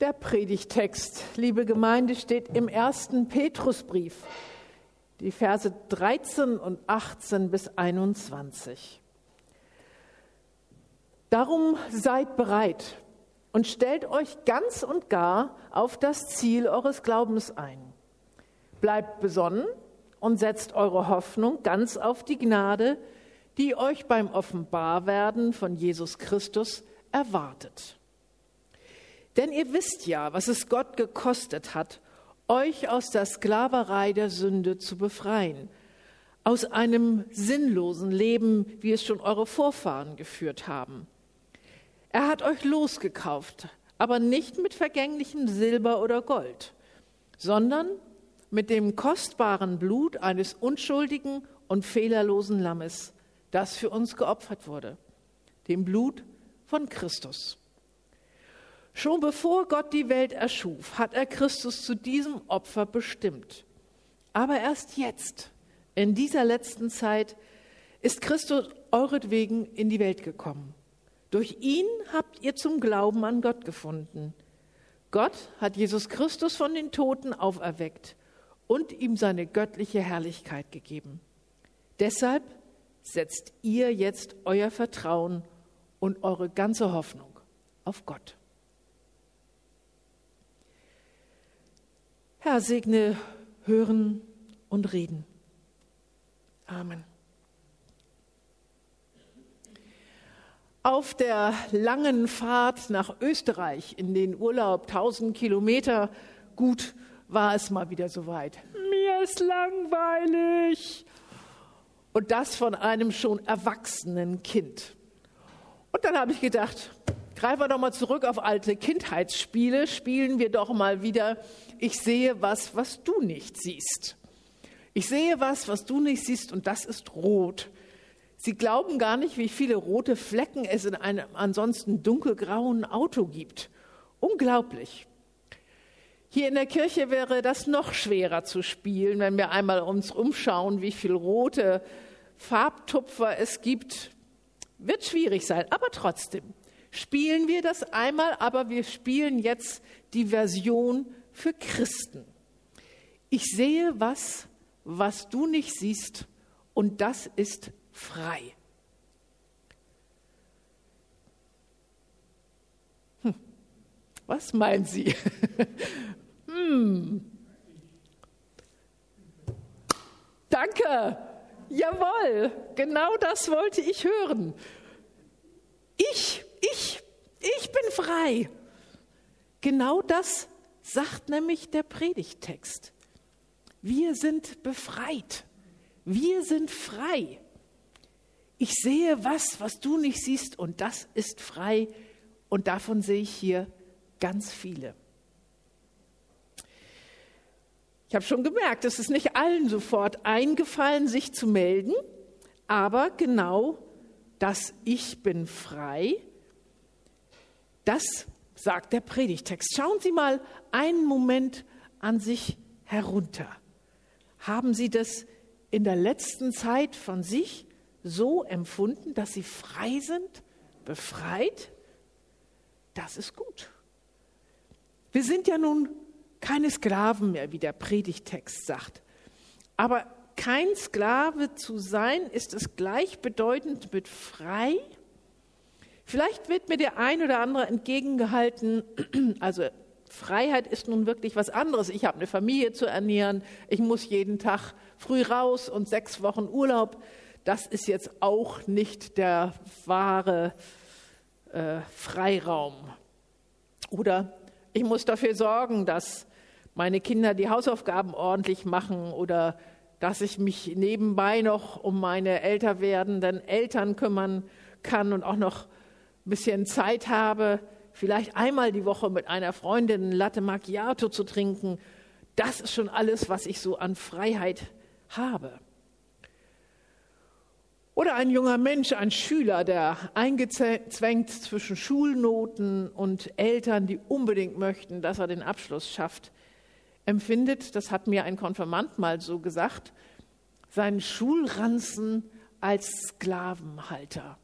Der Predigtext, liebe Gemeinde, steht im ersten Petrusbrief, die Verse 13 und 18 bis 21. Darum seid bereit und stellt euch ganz und gar auf das Ziel eures Glaubens ein. Bleibt besonnen und setzt eure Hoffnung ganz auf die Gnade, die euch beim Offenbarwerden von Jesus Christus erwartet. Denn ihr wisst ja, was es Gott gekostet hat, euch aus der Sklaverei der Sünde zu befreien, aus einem sinnlosen Leben, wie es schon eure Vorfahren geführt haben. Er hat euch losgekauft, aber nicht mit vergänglichem Silber oder Gold, sondern mit dem kostbaren Blut eines unschuldigen und fehlerlosen Lammes, das für uns geopfert wurde, dem Blut von Christus. Schon bevor Gott die Welt erschuf, hat er Christus zu diesem Opfer bestimmt. Aber erst jetzt, in dieser letzten Zeit, ist Christus euretwegen in die Welt gekommen. Durch ihn habt ihr zum Glauben an Gott gefunden. Gott hat Jesus Christus von den Toten auferweckt und ihm seine göttliche Herrlichkeit gegeben. Deshalb setzt ihr jetzt euer Vertrauen und eure ganze Hoffnung auf Gott. Herr, segne Hören und Reden. Amen. Auf der langen Fahrt nach Österreich in den Urlaub 1000 Kilometer, gut, war es mal wieder soweit. Mir ist langweilig. Und das von einem schon erwachsenen Kind. Und dann habe ich gedacht, greifen wir doch mal zurück auf alte Kindheitsspiele, spielen wir doch mal wieder ich sehe was, was du nicht siehst. Ich sehe was, was du nicht siehst und das ist rot. Sie glauben gar nicht, wie viele rote Flecken es in einem ansonsten dunkelgrauen Auto gibt. Unglaublich. Hier in der Kirche wäre das noch schwerer zu spielen, wenn wir einmal uns umschauen, wie viele rote Farbtupfer es gibt. Wird schwierig sein, aber trotzdem spielen wir das einmal, aber wir spielen jetzt die Version für Christen. Ich sehe was, was du nicht siehst, und das ist frei. Hm. Was meinen Sie? hm. Danke. Jawohl, genau das wollte ich hören. Ich, ich, ich bin frei. Genau das sagt nämlich der Predigtext. Wir sind befreit. Wir sind frei. Ich sehe was, was du nicht siehst, und das ist frei. Und davon sehe ich hier ganz viele. Ich habe schon gemerkt, es ist nicht allen sofort eingefallen, sich zu melden, aber genau das Ich bin frei, das sagt der Predigtext. Schauen Sie mal einen Moment an sich herunter. Haben Sie das in der letzten Zeit von sich so empfunden, dass Sie frei sind, befreit? Das ist gut. Wir sind ja nun keine Sklaven mehr, wie der Predigtext sagt. Aber kein Sklave zu sein, ist es gleichbedeutend mit frei? Vielleicht wird mir der ein oder andere entgegengehalten, also Freiheit ist nun wirklich was anderes. Ich habe eine Familie zu ernähren, ich muss jeden Tag früh raus und sechs Wochen Urlaub. Das ist jetzt auch nicht der wahre äh, Freiraum. Oder ich muss dafür sorgen, dass meine Kinder die Hausaufgaben ordentlich machen oder dass ich mich nebenbei noch um meine älter werdenden Eltern kümmern kann und auch noch bisschen Zeit habe, vielleicht einmal die Woche mit einer Freundin Latte Macchiato zu trinken, das ist schon alles, was ich so an Freiheit habe. Oder ein junger Mensch, ein Schüler, der eingezwängt zwischen Schulnoten und Eltern, die unbedingt möchten, dass er den Abschluss schafft, empfindet, das hat mir ein Konfirmand mal so gesagt, seinen Schulranzen als Sklavenhalter.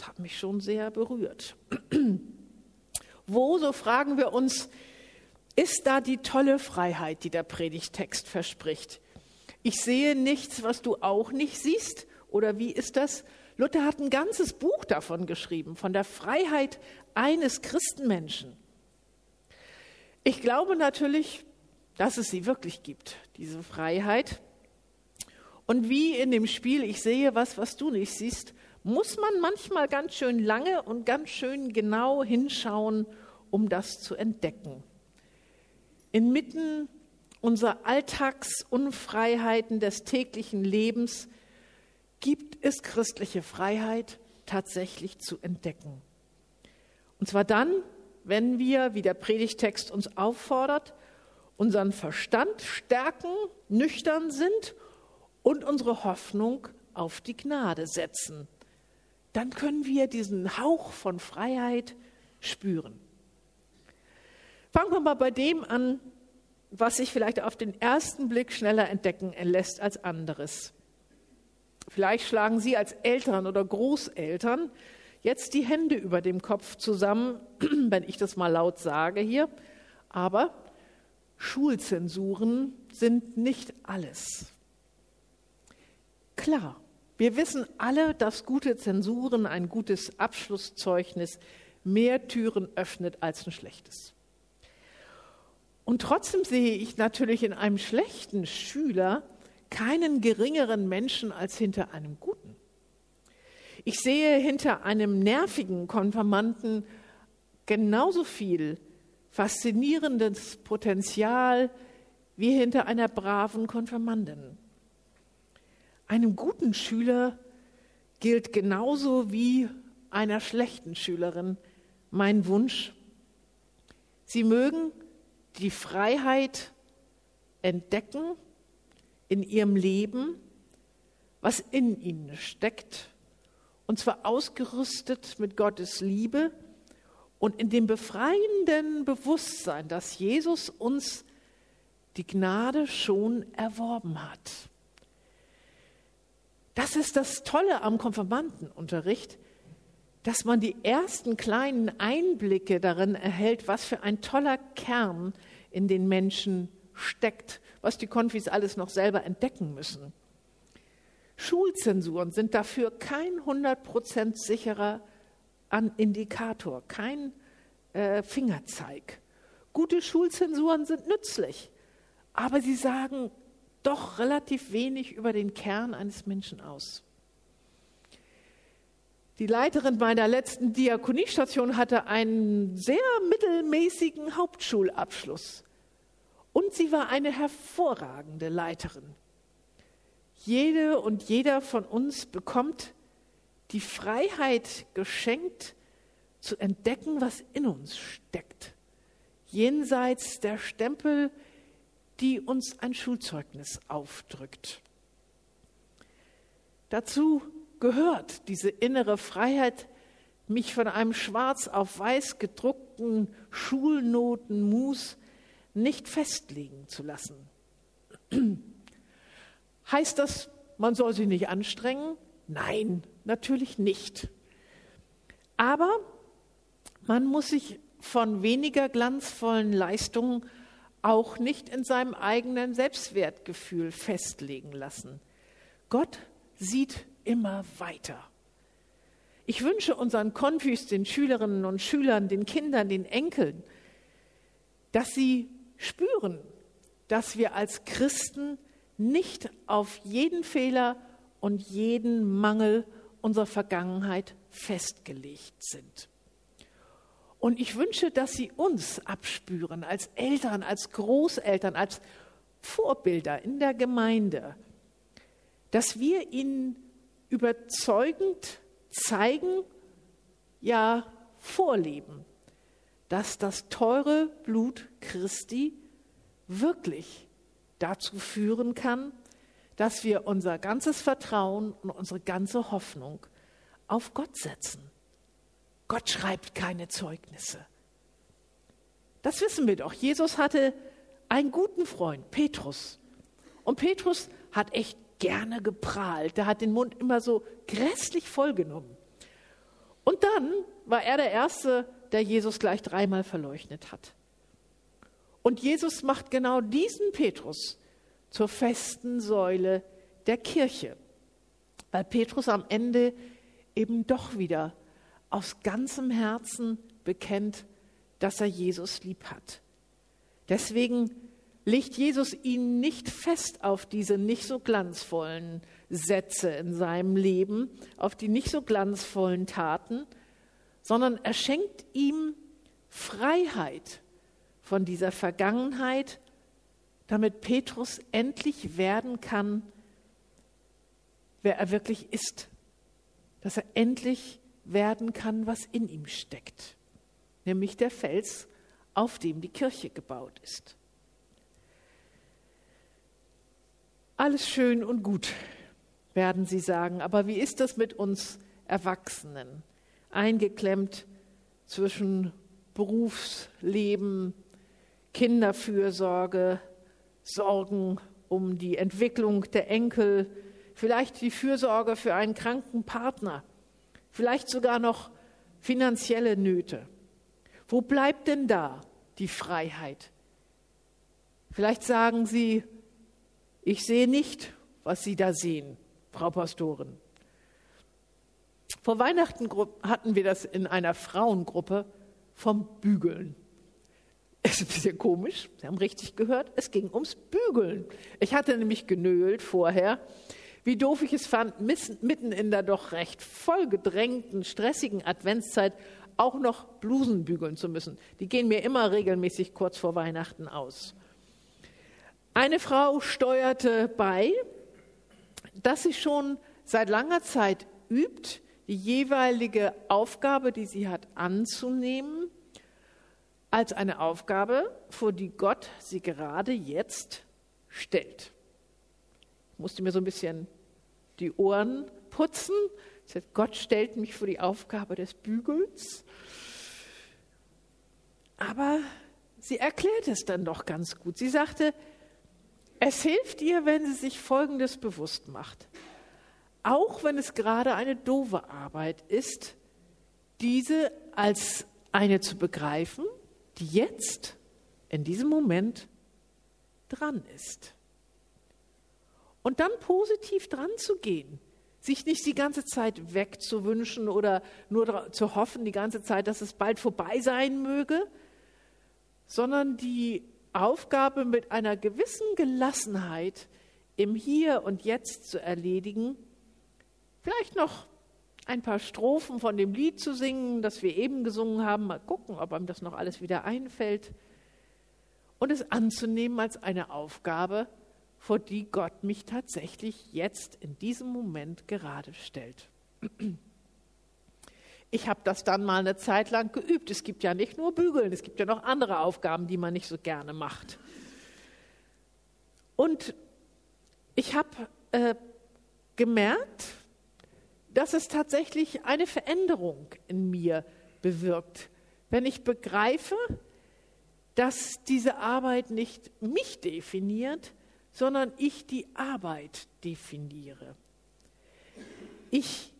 Das hat mich schon sehr berührt. Wo, so fragen wir uns, ist da die tolle Freiheit, die der Predigtext verspricht? Ich sehe nichts, was du auch nicht siehst. Oder wie ist das? Luther hat ein ganzes Buch davon geschrieben, von der Freiheit eines Christenmenschen. Ich glaube natürlich, dass es sie wirklich gibt, diese Freiheit. Und wie in dem Spiel, ich sehe was, was du nicht siehst, muss man manchmal ganz schön lange und ganz schön genau hinschauen, um das zu entdecken. Inmitten unserer Alltagsunfreiheiten des täglichen Lebens gibt es christliche Freiheit tatsächlich zu entdecken. Und zwar dann, wenn wir, wie der Predigtext uns auffordert, unseren Verstand stärken, nüchtern sind und unsere Hoffnung auf die Gnade setzen. Dann können wir diesen Hauch von Freiheit spüren. Fangen wir mal bei dem an, was sich vielleicht auf den ersten Blick schneller entdecken lässt als anderes. Vielleicht schlagen Sie als Eltern oder Großeltern jetzt die Hände über dem Kopf zusammen, wenn ich das mal laut sage hier. Aber Schulzensuren sind nicht alles. Klar, wir wissen alle, dass gute Zensuren, ein gutes Abschlusszeugnis mehr Türen öffnet als ein schlechtes. Und trotzdem sehe ich natürlich in einem schlechten Schüler keinen geringeren Menschen als hinter einem guten. Ich sehe hinter einem nervigen Konfirmanden genauso viel faszinierendes Potenzial wie hinter einer braven Konfirmandin. Einem guten Schüler gilt genauso wie einer schlechten Schülerin mein Wunsch. Sie mögen die Freiheit entdecken in ihrem Leben, was in ihnen steckt, und zwar ausgerüstet mit Gottes Liebe und in dem befreienden Bewusstsein, dass Jesus uns die Gnade schon erworben hat. Das ist das Tolle am Konfirmandenunterricht, dass man die ersten kleinen Einblicke darin erhält, was für ein toller Kern in den Menschen steckt, was die Konfis alles noch selber entdecken müssen. Schulzensuren sind dafür kein 100% sicherer Indikator, kein äh, Fingerzeig. Gute Schulzensuren sind nützlich, aber sie sagen doch relativ wenig über den Kern eines Menschen aus. Die Leiterin meiner letzten Diakoniestation hatte einen sehr mittelmäßigen Hauptschulabschluss. Und sie war eine hervorragende Leiterin. Jede und jeder von uns bekommt die Freiheit geschenkt, zu entdecken, was in uns steckt, jenseits der Stempel, die uns ein Schulzeugnis aufdrückt. Dazu gehört diese innere Freiheit, mich von einem schwarz auf weiß gedruckten Schulnotenmus nicht festlegen zu lassen. heißt das, man soll sich nicht anstrengen? Nein, natürlich nicht. Aber man muss sich von weniger glanzvollen Leistungen auch nicht in seinem eigenen Selbstwertgefühl festlegen lassen. Gott sieht immer weiter. Ich wünsche unseren Konfis, den Schülerinnen und Schülern, den Kindern, den Enkeln, dass sie spüren, dass wir als Christen nicht auf jeden Fehler und jeden Mangel unserer Vergangenheit festgelegt sind. Und ich wünsche, dass Sie uns abspüren als Eltern, als Großeltern, als Vorbilder in der Gemeinde, dass wir ihnen überzeugend zeigen, ja vorleben, dass das teure Blut Christi wirklich dazu führen kann, dass wir unser ganzes Vertrauen und unsere ganze Hoffnung auf Gott setzen. Gott schreibt keine Zeugnisse. Das wissen wir doch. Jesus hatte einen guten Freund, Petrus. Und Petrus hat echt gerne geprahlt. Der hat den Mund immer so grässlich vollgenommen. Und dann war er der Erste, der Jesus gleich dreimal verleugnet hat. Und Jesus macht genau diesen Petrus zur festen Säule der Kirche, weil Petrus am Ende eben doch wieder aus ganzem Herzen bekennt, dass er Jesus lieb hat. Deswegen legt Jesus ihn nicht fest auf diese nicht so glanzvollen Sätze in seinem Leben, auf die nicht so glanzvollen Taten, sondern er schenkt ihm Freiheit von dieser Vergangenheit, damit Petrus endlich werden kann, wer er wirklich ist, dass er endlich werden kann, was in ihm steckt, nämlich der Fels, auf dem die Kirche gebaut ist. Alles schön und gut, werden Sie sagen, aber wie ist das mit uns Erwachsenen? Eingeklemmt zwischen Berufsleben, Kinderfürsorge, Sorgen um die Entwicklung der Enkel, vielleicht die Fürsorge für einen kranken Partner, vielleicht sogar noch finanzielle Nöte. Wo bleibt denn da die Freiheit? Vielleicht sagen Sie, ich sehe nicht, was Sie da sehen, Frau Pastorin. Vor Weihnachten hatten wir das in einer Frauengruppe vom Bügeln. Es ist ein bisschen komisch, Sie haben richtig gehört, es ging ums Bügeln. Ich hatte nämlich genölt vorher, wie doof ich es fand, mitten in der doch recht vollgedrängten, stressigen Adventszeit auch noch Blusen bügeln zu müssen. Die gehen mir immer regelmäßig kurz vor Weihnachten aus. Eine Frau steuerte bei, dass sie schon seit langer Zeit übt, die jeweilige Aufgabe, die sie hat, anzunehmen als eine Aufgabe, vor die Gott sie gerade jetzt stellt. Ich musste mir so ein bisschen die Ohren putzen. Gott stellt mich vor die Aufgabe des Bügels. Aber sie erklärt es dann doch ganz gut. Sie sagte, es hilft ihr, wenn sie sich Folgendes bewusst macht. Auch wenn es gerade eine doofe Arbeit ist, diese als eine zu begreifen die jetzt in diesem Moment dran ist. Und dann positiv dran zu gehen, sich nicht die ganze Zeit wegzuwünschen oder nur zu hoffen die ganze Zeit, dass es bald vorbei sein möge, sondern die Aufgabe mit einer gewissen Gelassenheit im Hier und Jetzt zu erledigen, vielleicht noch ein paar Strophen von dem Lied zu singen, das wir eben gesungen haben, mal gucken, ob einem das noch alles wieder einfällt, und es anzunehmen als eine Aufgabe, vor die Gott mich tatsächlich jetzt in diesem Moment gerade stellt. Ich habe das dann mal eine Zeit lang geübt. Es gibt ja nicht nur Bügeln, es gibt ja noch andere Aufgaben, die man nicht so gerne macht. Und ich habe äh, gemerkt, dass es tatsächlich eine Veränderung in mir bewirkt, wenn ich begreife, dass diese Arbeit nicht mich definiert, sondern ich die Arbeit definiere. Ich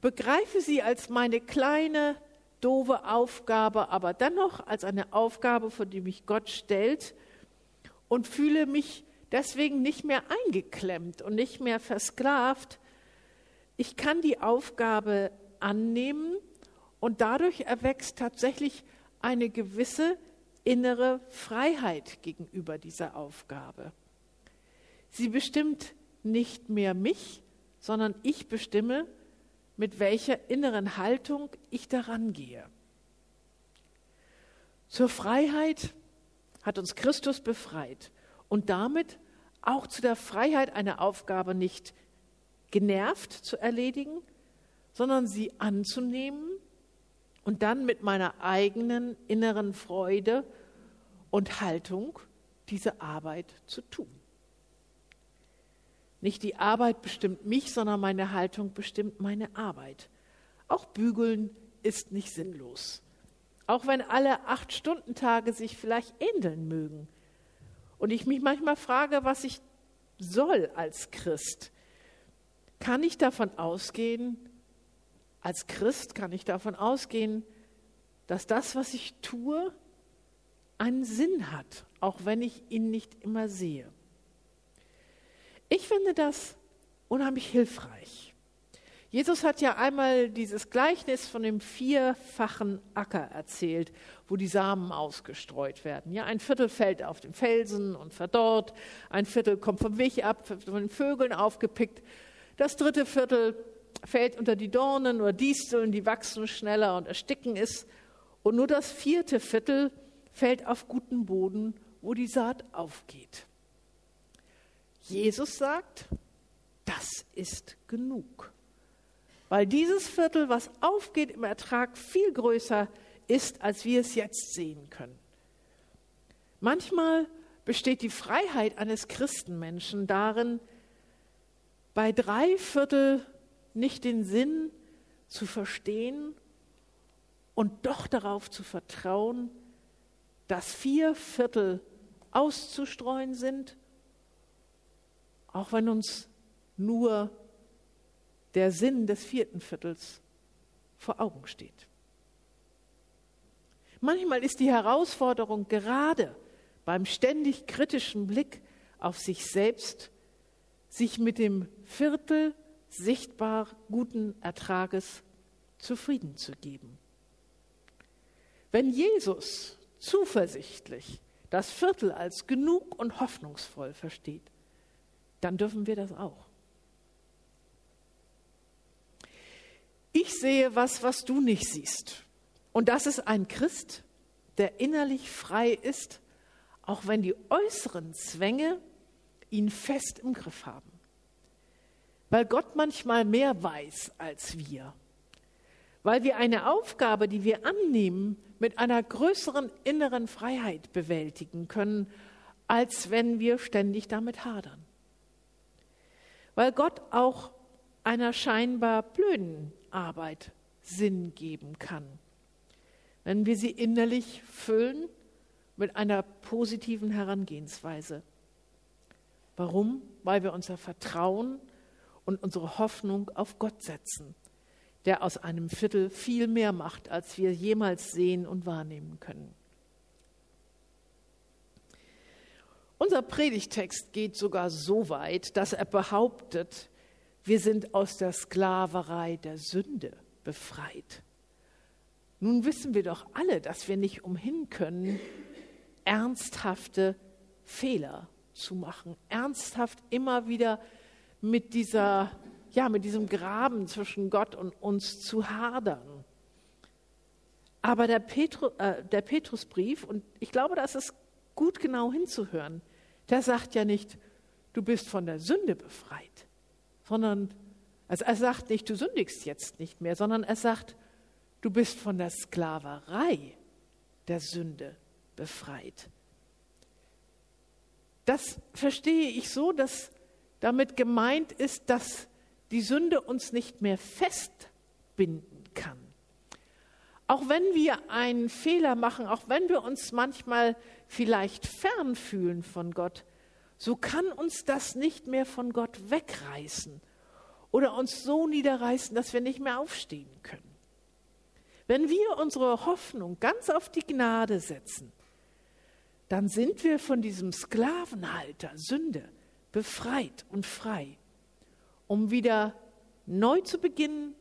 begreife sie als meine kleine, doofe Aufgabe, aber dennoch als eine Aufgabe, vor die mich Gott stellt und fühle mich deswegen nicht mehr eingeklemmt und nicht mehr versklavt, ich kann die Aufgabe annehmen und dadurch erwächst tatsächlich eine gewisse innere Freiheit gegenüber dieser Aufgabe. Sie bestimmt nicht mehr mich, sondern ich bestimme, mit welcher inneren Haltung ich daran gehe. Zur Freiheit hat uns Christus befreit und damit auch zu der Freiheit, eine Aufgabe nicht genervt zu erledigen, sondern sie anzunehmen und dann mit meiner eigenen inneren Freude und Haltung diese Arbeit zu tun. Nicht die Arbeit bestimmt mich, sondern meine Haltung bestimmt meine Arbeit. Auch bügeln ist nicht sinnlos. Auch wenn alle Acht-Stunden-Tage sich vielleicht ähneln mögen. Und ich mich manchmal frage, was ich soll als Christ kann ich davon ausgehen, als Christ kann ich davon ausgehen, dass das, was ich tue, einen Sinn hat, auch wenn ich ihn nicht immer sehe. Ich finde das unheimlich hilfreich. Jesus hat ja einmal dieses Gleichnis von dem vierfachen Acker erzählt, wo die Samen ausgestreut werden. Ja, ein Viertel fällt auf den Felsen und verdorrt, ein Viertel kommt vom Weg ab, von den Vögeln aufgepickt, das dritte Viertel fällt unter die Dornen oder Disteln, die wachsen schneller und ersticken es. Und nur das vierte Viertel fällt auf guten Boden, wo die Saat aufgeht. Jesus sagt, das ist genug. Weil dieses Viertel, was aufgeht im Ertrag, viel größer ist, als wir es jetzt sehen können. Manchmal besteht die Freiheit eines Christenmenschen darin, bei drei Viertel nicht den Sinn zu verstehen und doch darauf zu vertrauen, dass vier Viertel auszustreuen sind, auch wenn uns nur der Sinn des vierten Viertels vor Augen steht. Manchmal ist die Herausforderung gerade beim ständig kritischen Blick auf sich selbst, sich mit dem Viertel sichtbar guten Ertrages zufrieden zu geben. Wenn Jesus zuversichtlich das Viertel als genug und hoffnungsvoll versteht, dann dürfen wir das auch. Ich sehe was, was du nicht siehst. Und das ist ein Christ, der innerlich frei ist, auch wenn die äußeren Zwänge ihn fest im Griff haben weil Gott manchmal mehr weiß als wir, weil wir eine Aufgabe, die wir annehmen, mit einer größeren inneren Freiheit bewältigen können, als wenn wir ständig damit hadern. Weil Gott auch einer scheinbar blöden Arbeit Sinn geben kann, wenn wir sie innerlich füllen mit einer positiven Herangehensweise. Warum? Weil wir unser Vertrauen und unsere Hoffnung auf Gott setzen, der aus einem Viertel viel mehr macht, als wir jemals sehen und wahrnehmen können. Unser Predigtext geht sogar so weit, dass er behauptet, wir sind aus der Sklaverei der Sünde befreit. Nun wissen wir doch alle, dass wir nicht umhin können, ernsthafte Fehler zu machen, ernsthaft immer wieder mit dieser, ja, mit diesem Graben zwischen Gott und uns zu hadern. Aber der, Petru, äh, der Petrusbrief, und ich glaube, das ist gut genau hinzuhören, der sagt ja nicht, du bist von der Sünde befreit, sondern also er sagt nicht, du sündigst jetzt nicht mehr, sondern er sagt, du bist von der Sklaverei der Sünde befreit. Das verstehe ich so, dass damit gemeint ist, dass die Sünde uns nicht mehr festbinden kann. Auch wenn wir einen Fehler machen, auch wenn wir uns manchmal vielleicht fern fühlen von Gott, so kann uns das nicht mehr von Gott wegreißen oder uns so niederreißen, dass wir nicht mehr aufstehen können. Wenn wir unsere Hoffnung ganz auf die Gnade setzen, dann sind wir von diesem Sklavenhalter Sünde befreit und frei, um wieder neu zu beginnen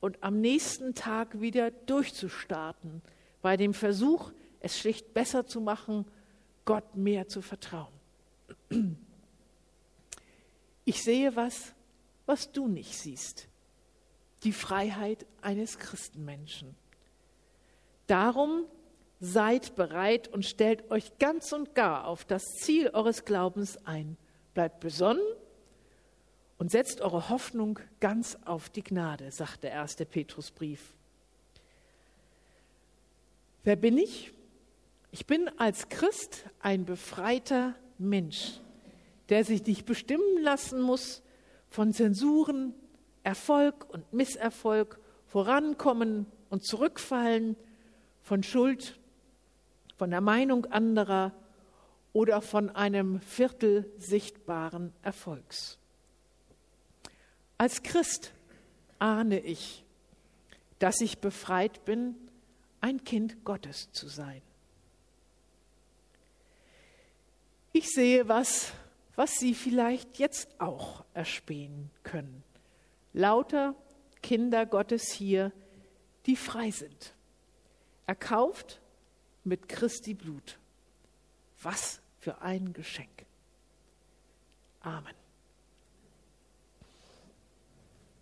und am nächsten Tag wieder durchzustarten bei dem Versuch, es schlicht besser zu machen, Gott mehr zu vertrauen. Ich sehe was, was du nicht siehst. Die Freiheit eines Christenmenschen. Darum seid bereit und stellt euch ganz und gar auf das Ziel eures Glaubens ein. Bleibt besonnen und setzt eure Hoffnung ganz auf die Gnade, sagt der erste Petrusbrief. Wer bin ich? Ich bin als Christ ein befreiter Mensch, der sich nicht bestimmen lassen muss von Zensuren, Erfolg und Misserfolg, Vorankommen und Zurückfallen, von Schuld, von der Meinung anderer oder von einem Viertel sichtbaren Erfolgs. Als Christ ahne ich, dass ich befreit bin ein Kind Gottes zu sein. Ich sehe was, was Sie vielleicht jetzt auch erspähen können. Lauter Kinder Gottes hier, die frei sind. Erkauft mit Christi Blut. Was für ein Geschenk. Amen.